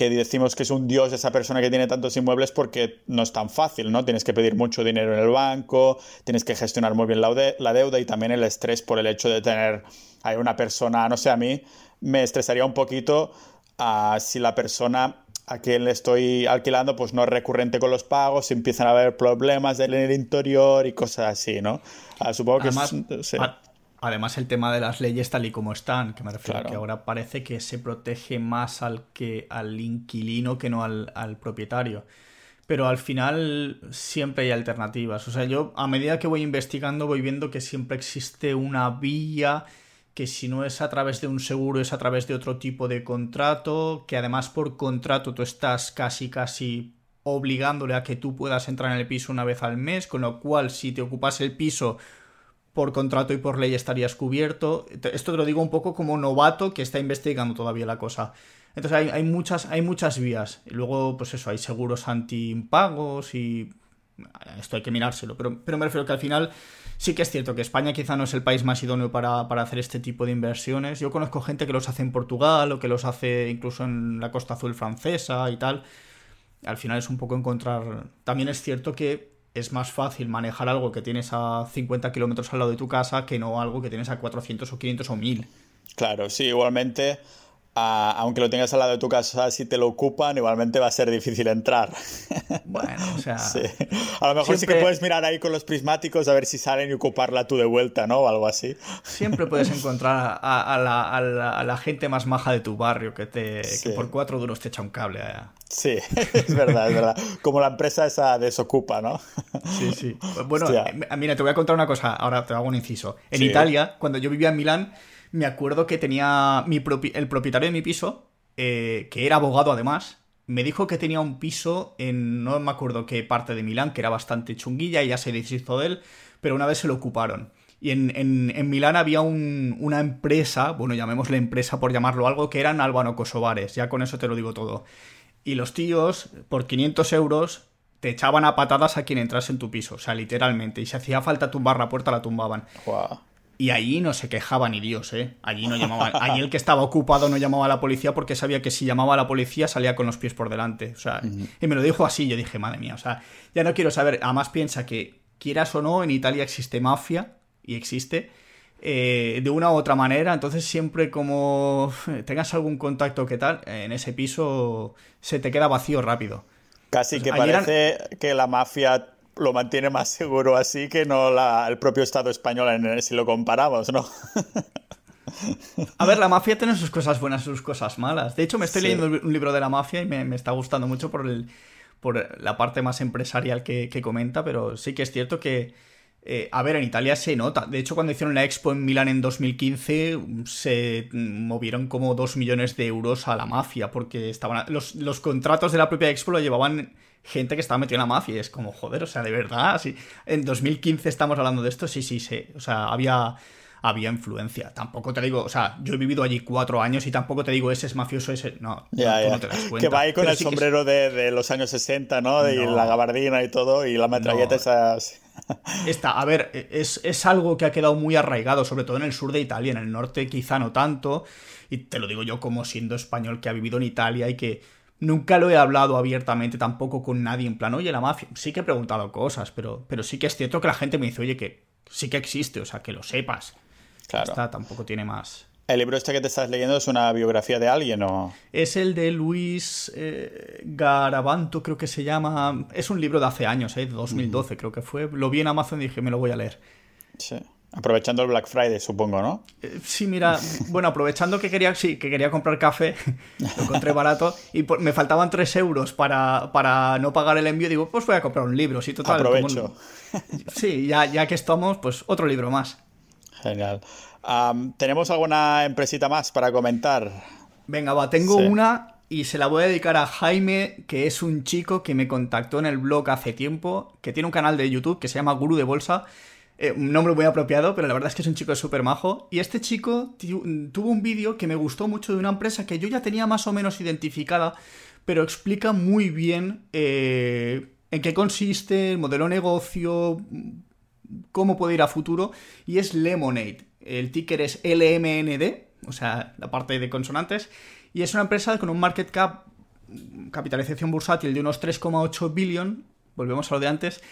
que decimos que es un dios esa persona que tiene tantos inmuebles porque no es tan fácil, ¿no? Tienes que pedir mucho dinero en el banco, tienes que gestionar muy bien la, la deuda y también el estrés por el hecho de tener hay una persona, no sé, a mí me estresaría un poquito uh, si la persona a quien le estoy alquilando pues no es recurrente con los pagos, empiezan a haber problemas en el interior y cosas así, ¿no? Ah, supongo que además, además el tema de las leyes tal y como están, que me refiero que ahora parece que se protege más al que al inquilino que no al, al propietario pero al final siempre hay alternativas. O sea, yo a medida que voy investigando voy viendo que siempre existe una vía que si no es a través de un seguro es a través de otro tipo de contrato, que además por contrato tú estás casi casi obligándole a que tú puedas entrar en el piso una vez al mes, con lo cual si te ocupas el piso por contrato y por ley estarías cubierto. Esto te lo digo un poco como novato que está investigando todavía la cosa. Entonces hay, muchas, hay muchas vías. Luego, pues eso, hay seguros anti-impagos y esto hay que mirárselo. Pero, pero me refiero que al final Sí que es cierto que España quizá no es el país más idóneo para, hacer este tipo de inversiones. Yo conozco gente que los hace en Portugal o que los hace incluso en la Costa Azul francesa y tal. Al final es un poco encontrar... También es cierto que es más fácil manejar algo que tienes a 50 kilómetros al lado de tu casa que no algo que tienes a 400 o 500 o 1000. Claro, sí, igualmente aunque lo tengas al lado de tu casa, si te lo ocupan, igualmente va a ser difícil entrar. Bueno, o sea. A lo mejor sí que puedes mirar ahí con los prismáticos a ver si salen y ocuparla tú de vuelta, ¿no? O algo así. Siempre puedes encontrar a, la, gente más maja de tu barrio que, te, por cuatro duros te echa un cable. Sí, es verdad, es verdad. Como la empresa esa desocupa, ¿no? Sí, sí. Bueno, mira, te voy a contar una cosa. Ahora te hago un inciso. En Italia, cuando yo vivía en Milán me acuerdo que tenía mi el propietario de mi piso, eh, que era abogado además, me dijo que tenía un piso en no me acuerdo qué parte de Milán, que era bastante chunguilla y ya se deshizo de él, pero una vez se lo ocuparon. Y en, en, Milán había una empresa, bueno, llamémosle empresa por llamarlo algo, que eran albano-kosovares, ya con eso te lo digo todo. Y los tíos, por 500 euros, te echaban a patadas a quien entrase en tu piso, o sea, literalmente. Y si hacía falta tumbar la puerta, la tumbaban. Y allí no se quejaba ni Dios, ¿eh? Allí no llamaban. Allí el que estaba ocupado no llamaba a la policía porque sabía que si llamaba a la policía salía con los pies por delante. O sea, y me lo dijo así. Yo dije, madre mía, o sea, ya no quiero saber. Además, piensa que, quieras o no, en Italia existe mafia y existe. Eh, de una u otra manera, entonces siempre como tengas algún contacto que tal, en ese piso se te queda vacío rápido. Casi que parece que la mafia lo mantiene más seguro así que no el propio Estado español en, si lo comparamos, ¿no? A ver, la mafia tiene sus cosas buenas y sus cosas malas. De hecho, me estoy leyendo un libro de la mafia y me, está gustando mucho por, el, por la parte más empresarial que, comenta, pero sí que es cierto que, eh, a ver, en Italia se nota. De hecho, cuando hicieron la expo en Milán en 2015, se movieron como 2 millones de euros a la mafia, porque estaban los, los contratos de la propia expo lo llevaban gente que estaba metida en la mafia. Y es como, joder, o sea, de verdad, sí. En 2015 estamos hablando de esto, sí, sí, sí. O sea, había, había influencia. Tampoco te digo, o sea, yo he vivido allí cuatro años y tampoco te digo ese es mafioso, ese. No, ya, no te das cuenta. Que va ahí con el sombrero de, los años 60, ¿no? Y la gabardina y todo, y la metralleta esas. Está, a ver, es, es algo que ha quedado muy arraigado, sobre todo en el sur de Italia, en el norte quizá no tanto, y te lo digo yo como siendo español que ha vivido en Italia y que Nunca lo he hablado abiertamente tampoco con nadie en plan, oye, la mafia. Sí que he preguntado cosas, pero, pero sí que es cierto que la gente me dice, oye, que sí que existe, o sea, que lo sepas. Claro. tampoco tiene más. ¿El libro este que te estás leyendo es una biografía de alguien o...? Es el de Luis eh, Garabanto, creo que se llama. Es un libro de hace años, ¿eh? De 2012 creo que fue. Lo vi en Amazon y dije, me lo voy a leer. Sí. Aprovechando el Black Friday, supongo, ¿no? Eh, sí, mira, bueno, aprovechando que quería, sí, que quería comprar café, lo encontré barato y me faltaban 3 euros para, para, no pagar el envío, digo, pues voy a comprar un libro, sí, total. Aprovecho. Sí, ya, ya que estamos, pues otro libro más. Genial. ¿Tenemos alguna empresita más para comentar? Venga, va, tengo una y se la voy a dedicar a Jaime, que es un chico que me contactó en el blog hace tiempo, que tiene un canal de YouTube que se llama Guru de Bolsa eh, un nombre muy apropiado, pero la verdad es que es un chico súper majo. Y este chico tuvo un vídeo que me gustó mucho de una empresa que yo ya tenía más o menos identificada, pero explica muy bien eh, en qué consiste el modelo de negocio, cómo puede ir a futuro, y es Lemonade. El ticker es LMND, o sea, la parte de consonantes, y es una empresa con un market cap, capitalización bursátil de unos 3,8 billion, volvemos a lo de antes,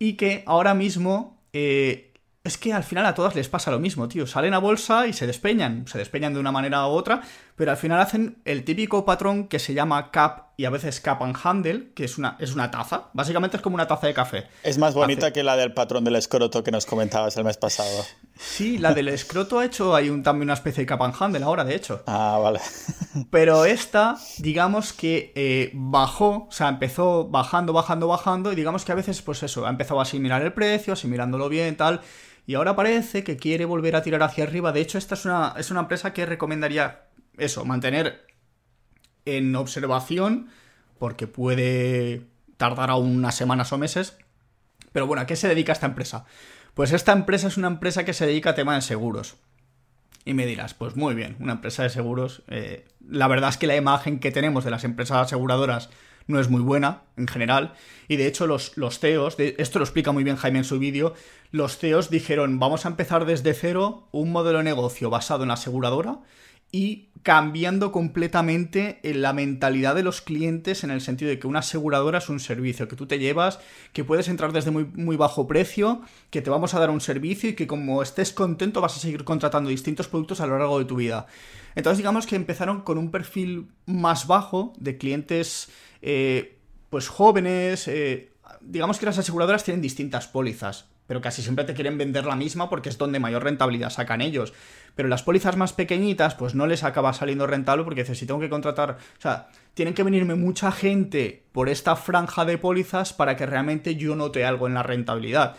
y que ahora mismo eh, es que al final a todas les pasa lo mismo, tío. Salen a bolsa y se despeñan. Se despeñan de una manera u otra, pero al final hacen el típico patrón que se llama cap y a veces cap and handle, que es una, es una taza. Básicamente es como una taza de café. Es más bonita que la del patrón del escroto que nos comentabas el mes pasado. Sí, la del escroto ha hecho hay un, también una especie de cap and handle ahora, de hecho. Ah, vale. Pero esta, digamos que eh, bajó, o sea, empezó bajando, bajando, bajando, y digamos que a veces, pues eso, ha empezado a asimilar el precio, asimilándolo bien, tal y ahora parece que quiere volver a tirar hacia arriba. De hecho, esta es una, es una empresa que recomendaría eso, mantener en observación, porque puede tardar aún unas semanas o meses. Pero bueno, ¿a qué se dedica esta empresa? Pues esta empresa es una empresa que se dedica a temas de seguros. Y me dirás, pues muy bien, una empresa de seguros. Eh, la verdad es que la imagen que tenemos de las empresas aseguradoras no es muy buena en general. Y de hecho los, los CEOs, esto lo explica muy bien Jaime en su vídeo, los CEOs dijeron vamos a empezar desde cero un modelo de negocio basado en la aseguradora y cambiando completamente la mentalidad de los clientes en el sentido de que una aseguradora es un servicio que tú te llevas, que puedes entrar desde muy, muy, bajo precio, que te vamos a dar un servicio y que como estés contento vas a seguir contratando distintos productos a lo largo de tu vida. Entonces digamos que empezaron con un perfil más bajo de clientes eh, pues jóvenes, eh, digamos que las aseguradoras tienen distintas pólizas pero casi siempre te quieren vender la misma porque es donde mayor rentabilidad sacan ellos. Pero las pólizas más pequeñitas, pues no les acaba saliendo rentable porque dices, si tengo que contratar, o sea, tienen que venirme mucha gente por esta franja de pólizas para que realmente yo note algo en la rentabilidad.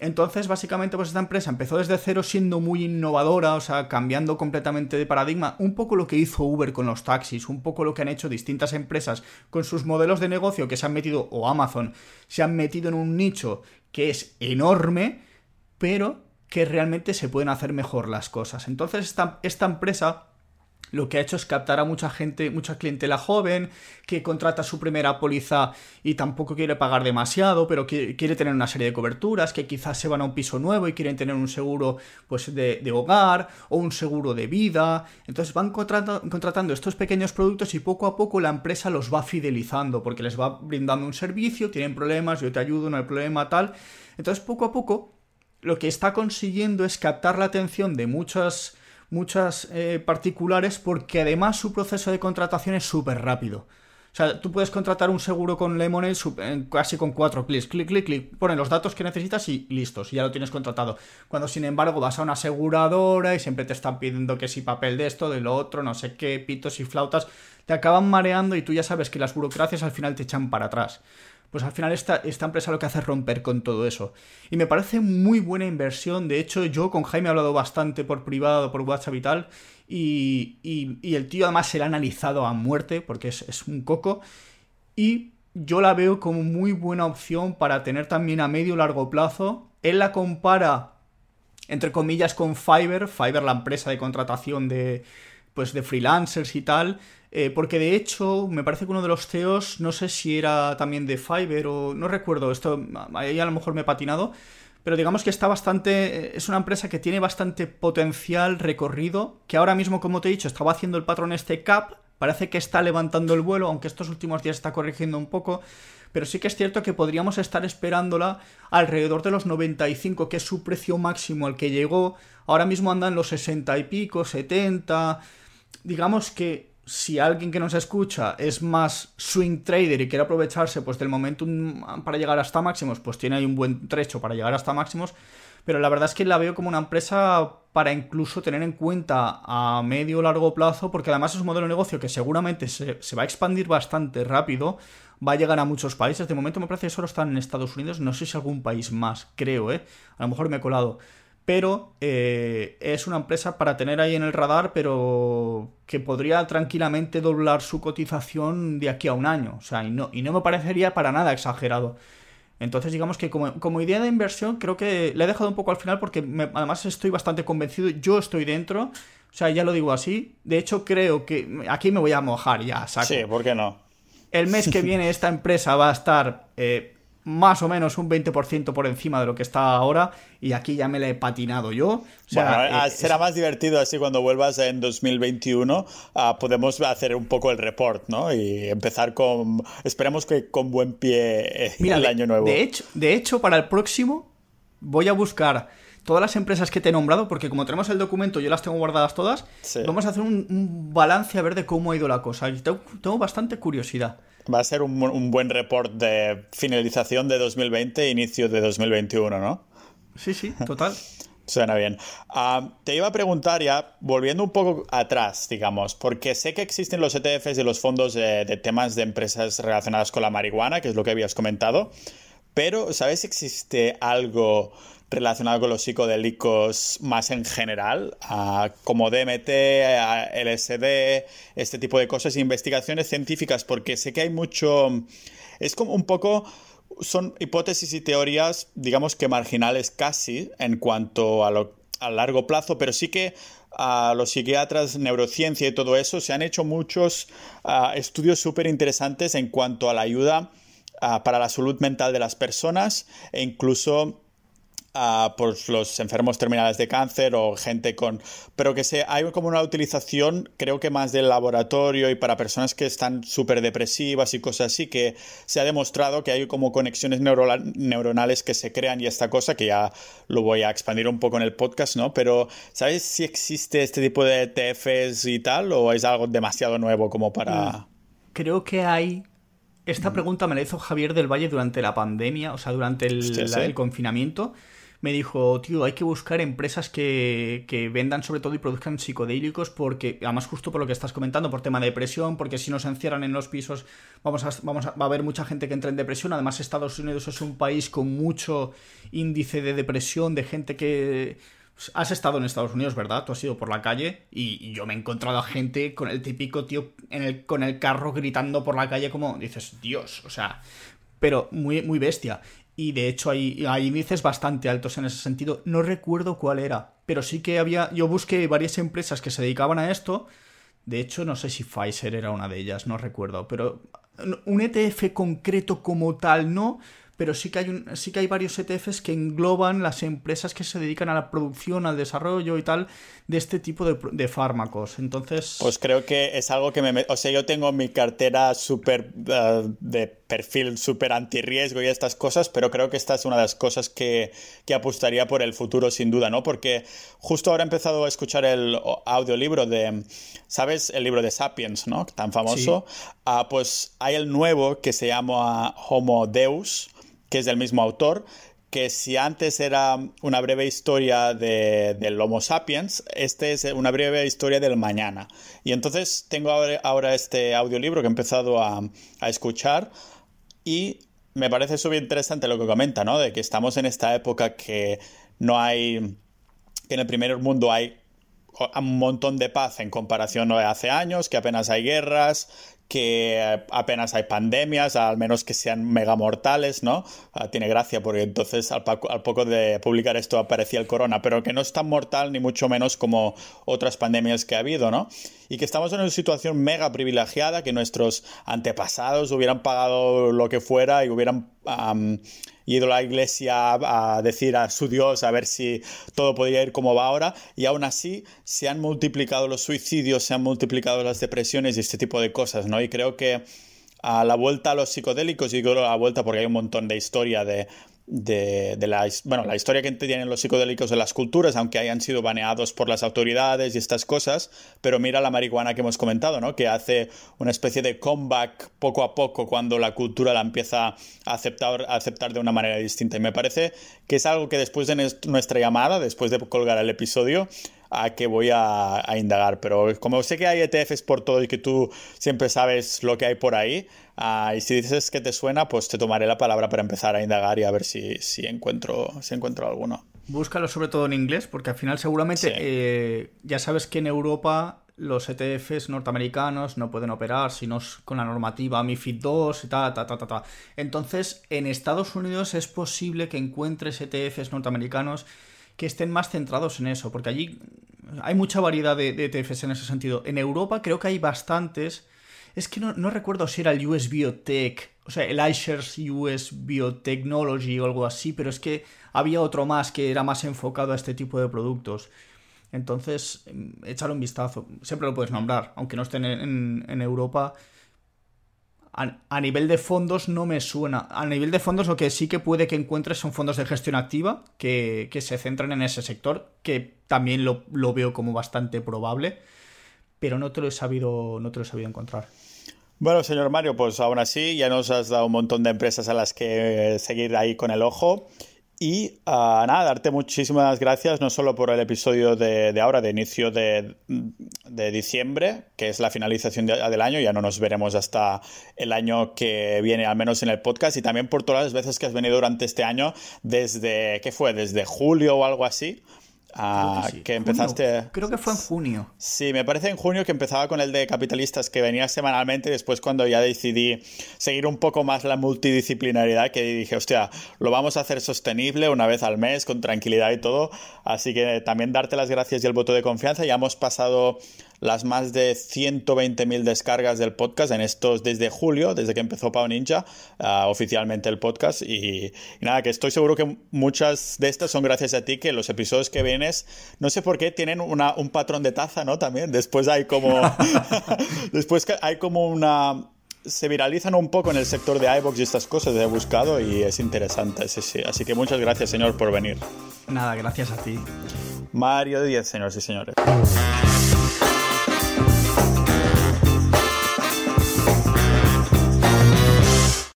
Entonces, básicamente, pues esta empresa empezó desde cero siendo muy innovadora, o sea, cambiando completamente de paradigma, un poco lo que hizo Uber con los taxis, un poco lo que han hecho distintas empresas con sus modelos de negocio que se han metido, o Amazon, se han metido en un nicho que es enorme, pero que realmente se pueden hacer mejor las cosas. Entonces, esta, esta empresa lo que ha hecho es captar a mucha gente, mucha clientela joven, que contrata su primera póliza y tampoco quiere pagar demasiado, pero quiere tener una serie de coberturas, que quizás se van a un piso nuevo y quieren tener un seguro pues, de, hogar o un seguro de vida. Entonces van contratando estos pequeños productos y poco a poco la empresa los va fidelizando porque les va brindando un servicio, tienen problemas, yo te ayudo, no hay problema, tal. Entonces poco a poco lo que está consiguiendo es captar la atención de muchas muchas eh, particulares porque además su proceso de contratación es súper rápido. O sea, tú puedes contratar un seguro con Lemonade casi con cuatro clics. Clic, clic, clic. Ponen los datos que necesitas y listos. Ya lo tienes contratado. Cuando, sin embargo, vas a una aseguradora y siempre te están pidiendo que si papel de esto, de lo otro, no sé qué, pitos y flautas, te acaban mareando y tú ya sabes que las burocracias al final te echan para atrás pues al final esta, esta, empresa lo que hace es romper con todo eso. Y me parece muy buena inversión. De hecho, yo con Jaime he hablado bastante por privado, por WhatsApp y tal. Y, y, el tío además se la ha analizado a muerte, porque es, es, un coco. Y yo la veo como muy buena opción para tener también a medio largo plazo. Él la compara, entre comillas, con Fiverr. Fiverr, la empresa de contratación de, pues, de freelancers y tal eh, porque de hecho, me parece que uno de los CEOs, no sé si era también de Fiverr o no recuerdo, esto ahí a lo mejor me he patinado, pero digamos que está bastante, eh, es una empresa que tiene bastante potencial recorrido, que ahora mismo, como te he dicho, estaba haciendo el patrón este CAP, parece que está levantando el vuelo, aunque estos últimos días está corrigiendo un poco, pero sí que es cierto que podríamos estar esperándola alrededor de los 95, que es su precio máximo al que llegó, ahora mismo andan los 60 y pico, 70, digamos que si alguien que nos escucha es más swing trader y quiere aprovecharse pues del momentum para llegar hasta máximos, pues tiene ahí un buen trecho para llegar hasta máximos. Pero la verdad es que la veo como una empresa para incluso tener en cuenta a medio o largo plazo, porque además es un modelo de negocio que seguramente se, se va a expandir bastante rápido, va a llegar a muchos países. De momento me parece que solo están en Estados Unidos, no sé si algún país más, creo, ¿eh? A lo mejor me he colado pero eh, es una empresa para tener ahí en el radar, pero que podría tranquilamente doblar su cotización de aquí a un año. O sea, y no, y no me parecería para nada exagerado. Entonces, digamos que como, idea de inversión, creo que le he dejado un poco al final porque además estoy bastante convencido. Yo estoy dentro. O sea, ya lo digo así. De hecho, creo que aquí me voy a mojar ya, saco. Sí, ¿por qué no? El mes que viene esta empresa va a estar eh, más o menos un 20% por encima de lo que está ahora y aquí ya me la he patinado yo. O sea, eh, será más divertido así cuando vuelvas en 2021 ah, podemos hacer un poco el report, ¿no? Y empezar con, esperemos que con buen pie eh, el año nuevo. De hecho, de hecho, para el próximo voy a buscar todas las empresas que te he nombrado, porque como tenemos el documento, yo las tengo guardadas todas, vamos a hacer un, balance a ver de cómo ha ido la cosa. Y tengo bastante curiosidad. Va a ser un, buen report de finalización de 2020 e inicio de 2021, ¿no? Sí, sí, total. Suena bien. Ah, te iba a preguntar ya, volviendo un poco atrás, digamos, porque sé que existen los ETFs y los fondos de, de temas de empresas relacionadas con la marihuana, que es lo que habías comentado, pero ¿sabes si existe algo relacionado con los psicodélicos más en general, como DMT, LSD, este tipo de cosas, investigaciones científicas, porque sé que hay mucho, es como un poco, son hipótesis y teorías, digamos que marginales casi en cuanto a lo a largo plazo, pero sí que a los psiquiatras, neurociencia y todo eso, se han hecho muchos estudios súper interesantes en cuanto a la ayuda para la salud mental de las personas e incluso a pues, los enfermos terminales de cáncer o gente con... Pero que se, hay como una utilización, creo que más del laboratorio y para personas que están súper depresivas y cosas así, que se ha demostrado que hay como conexiones neuronales que se crean y esta cosa, que ya lo voy a expandir un poco en el podcast, ¿no? Pero ¿sabes si existe este tipo de ETFs y tal o es algo demasiado nuevo como para... Mm, creo que hay esta pregunta me la hizo Javier del Valle durante la pandemia, o sea, durante el confinamiento me dijo, tío, hay que buscar empresas que, que, vendan sobre todo y produzcan psicodélicos porque, además justo por lo que estás comentando, por tema de depresión, porque si nos encierran en los pisos vamos a, vamos a, va a haber mucha gente que entra en depresión. Además Estados Unidos es un país con mucho índice de depresión, de gente que... Has estado en Estados Unidos, ¿verdad? Tú has ido por la calle y, yo me he encontrado a gente con el típico tío en el, con el carro gritando por la calle como dices, Dios, o sea, pero muy, muy bestia. Y de hecho hay, hay índices bastante altos en ese sentido. No recuerdo cuál era, pero sí que había. Yo busqué varias empresas que se dedicaban a esto. De hecho, no sé si Pfizer era una de ellas, no recuerdo. Pero un ETF concreto como tal no, pero sí que hay, un, sí que hay varios ETFs que engloban las empresas que se dedican a la producción, al desarrollo y tal de este tipo de, fármacos. Entonces... Pues creo que es algo que me... O sea, yo tengo mi cartera súper eh, de perfil súper antirriesgo y estas cosas, pero creo que esta es una de las cosas que, que apostaría por el futuro sin duda, ¿no? Porque justo ahora he empezado a escuchar el audiolibro de, ¿sabes? El libro de Sapiens, ¿no? Tan famoso. Ah, pues hay el nuevo que se llama Homo Deus que es del mismo autor, que si antes era una breve historia de, del Homo sapiens, este es una breve historia del mañana. Y entonces tengo ahora, este audiolibro que he empezado a, a escuchar y me parece súper interesante lo que comenta, ¿no? De que estamos en esta época que no hay, que en el primer mundo hay un montón de paz en comparación a hace años, que apenas hay guerras, que apenas hay pandemias, al menos que sean mega mortales, ¿no? Ah, tiene gracia porque entonces al, poco de publicar esto aparecía el corona, pero que no es tan mortal ni mucho menos como otras pandemias que ha habido, ¿no? Y que estamos en una situación mega privilegiada, que nuestros antepasados hubieran pagado lo que fuera y hubieran ido a la iglesia a decir a su Dios a ver si todo podía ir como va ahora y aún así se han multiplicado los suicidios, se han multiplicado las depresiones y este tipo de cosas, ¿no? Y creo que a la vuelta a los psicodélicos, y digo a la vuelta porque hay un montón de historia de, de, la, bueno, la historia que tienen los psicodélicos en las culturas, aunque hayan sido baneados por las autoridades y estas cosas, pero mira la marihuana que hemos comentado, ¿no? que hace una especie de comeback poco a poco cuando la cultura la empieza a aceptar, a aceptar de una manera distinta. Y me parece que es algo que después de nuestra llamada, después de colgar el episodio, a que voy a, indagar. Pero como sé que hay ETFs por todo y que tú siempre sabes lo que hay por ahí, ah, y si dices que te suena, pues te tomaré la palabra para empezar a indagar y a ver si, si, encuentro, si encuentro alguno. Búscalo sobre todo en inglés, porque al final seguramente eh, ya sabes que en Europa los ETFs norteamericanos no pueden operar si no es con la normativa MIFID 2 y ta, ta, ta, ta, ta. Entonces, en Estados Unidos es posible que encuentres ETFs norteamericanos que estén más centrados en eso, porque allí hay mucha variedad de, ETFs en ese sentido. En Europa creo que hay bastantes. Es que no, recuerdo si era el US Biotech, o sea, el iShares US Biotechnology o algo así, pero es que había otro más que era más enfocado a este tipo de productos. Entonces, échale un vistazo. Siempre lo puedes nombrar, aunque no estén en Europa a, nivel de fondos no me suena. A nivel de fondos lo que sí que puede que encuentres son fondos de gestión activa que, se centran en ese sector, que también lo, veo como bastante probable, pero no te lo he sabido, no te lo he sabido encontrar. Bueno, señor Mario, pues aún así ya nos has dado un montón de empresas a las que seguir ahí con el ojo. Y uh, nada, darte muchísimas gracias, no solo por el episodio de, de ahora, de inicio de, de, diciembre, que es la finalización del año, ya no nos veremos hasta el año que viene, al menos en el podcast, y también por todas las veces que has venido durante este año, desde, ¿qué fue? Desde julio o algo así, Ah, que, empezaste. Creo que fue en junio. Sí, me parece en junio que empezaba con el de capitalistas, que venía semanalmente. Y después, cuando ya decidí seguir un poco más la multidisciplinaridad, que dije, hostia, lo vamos a hacer sostenible una vez al mes, con tranquilidad y todo. Así que también darte las gracias y el voto de confianza. Ya hemos pasado las más de 120.000 descargas del podcast en estos desde julio, desde que empezó Pau Ninja ah, oficialmente el podcast. Y, nada, que estoy seguro que muchas de estas son gracias a ti, que los episodios que vienes, no sé por qué, tienen una, un patrón de taza, ¿no? También. Después hay como. después hay como una se viralizan un poco en el sector de iBox y estas cosas, he buscado y es interesante. Sí, sí. Así que muchas gracias, señor, por venir. Nada, gracias a ti. Mario Díaz, señores y señores.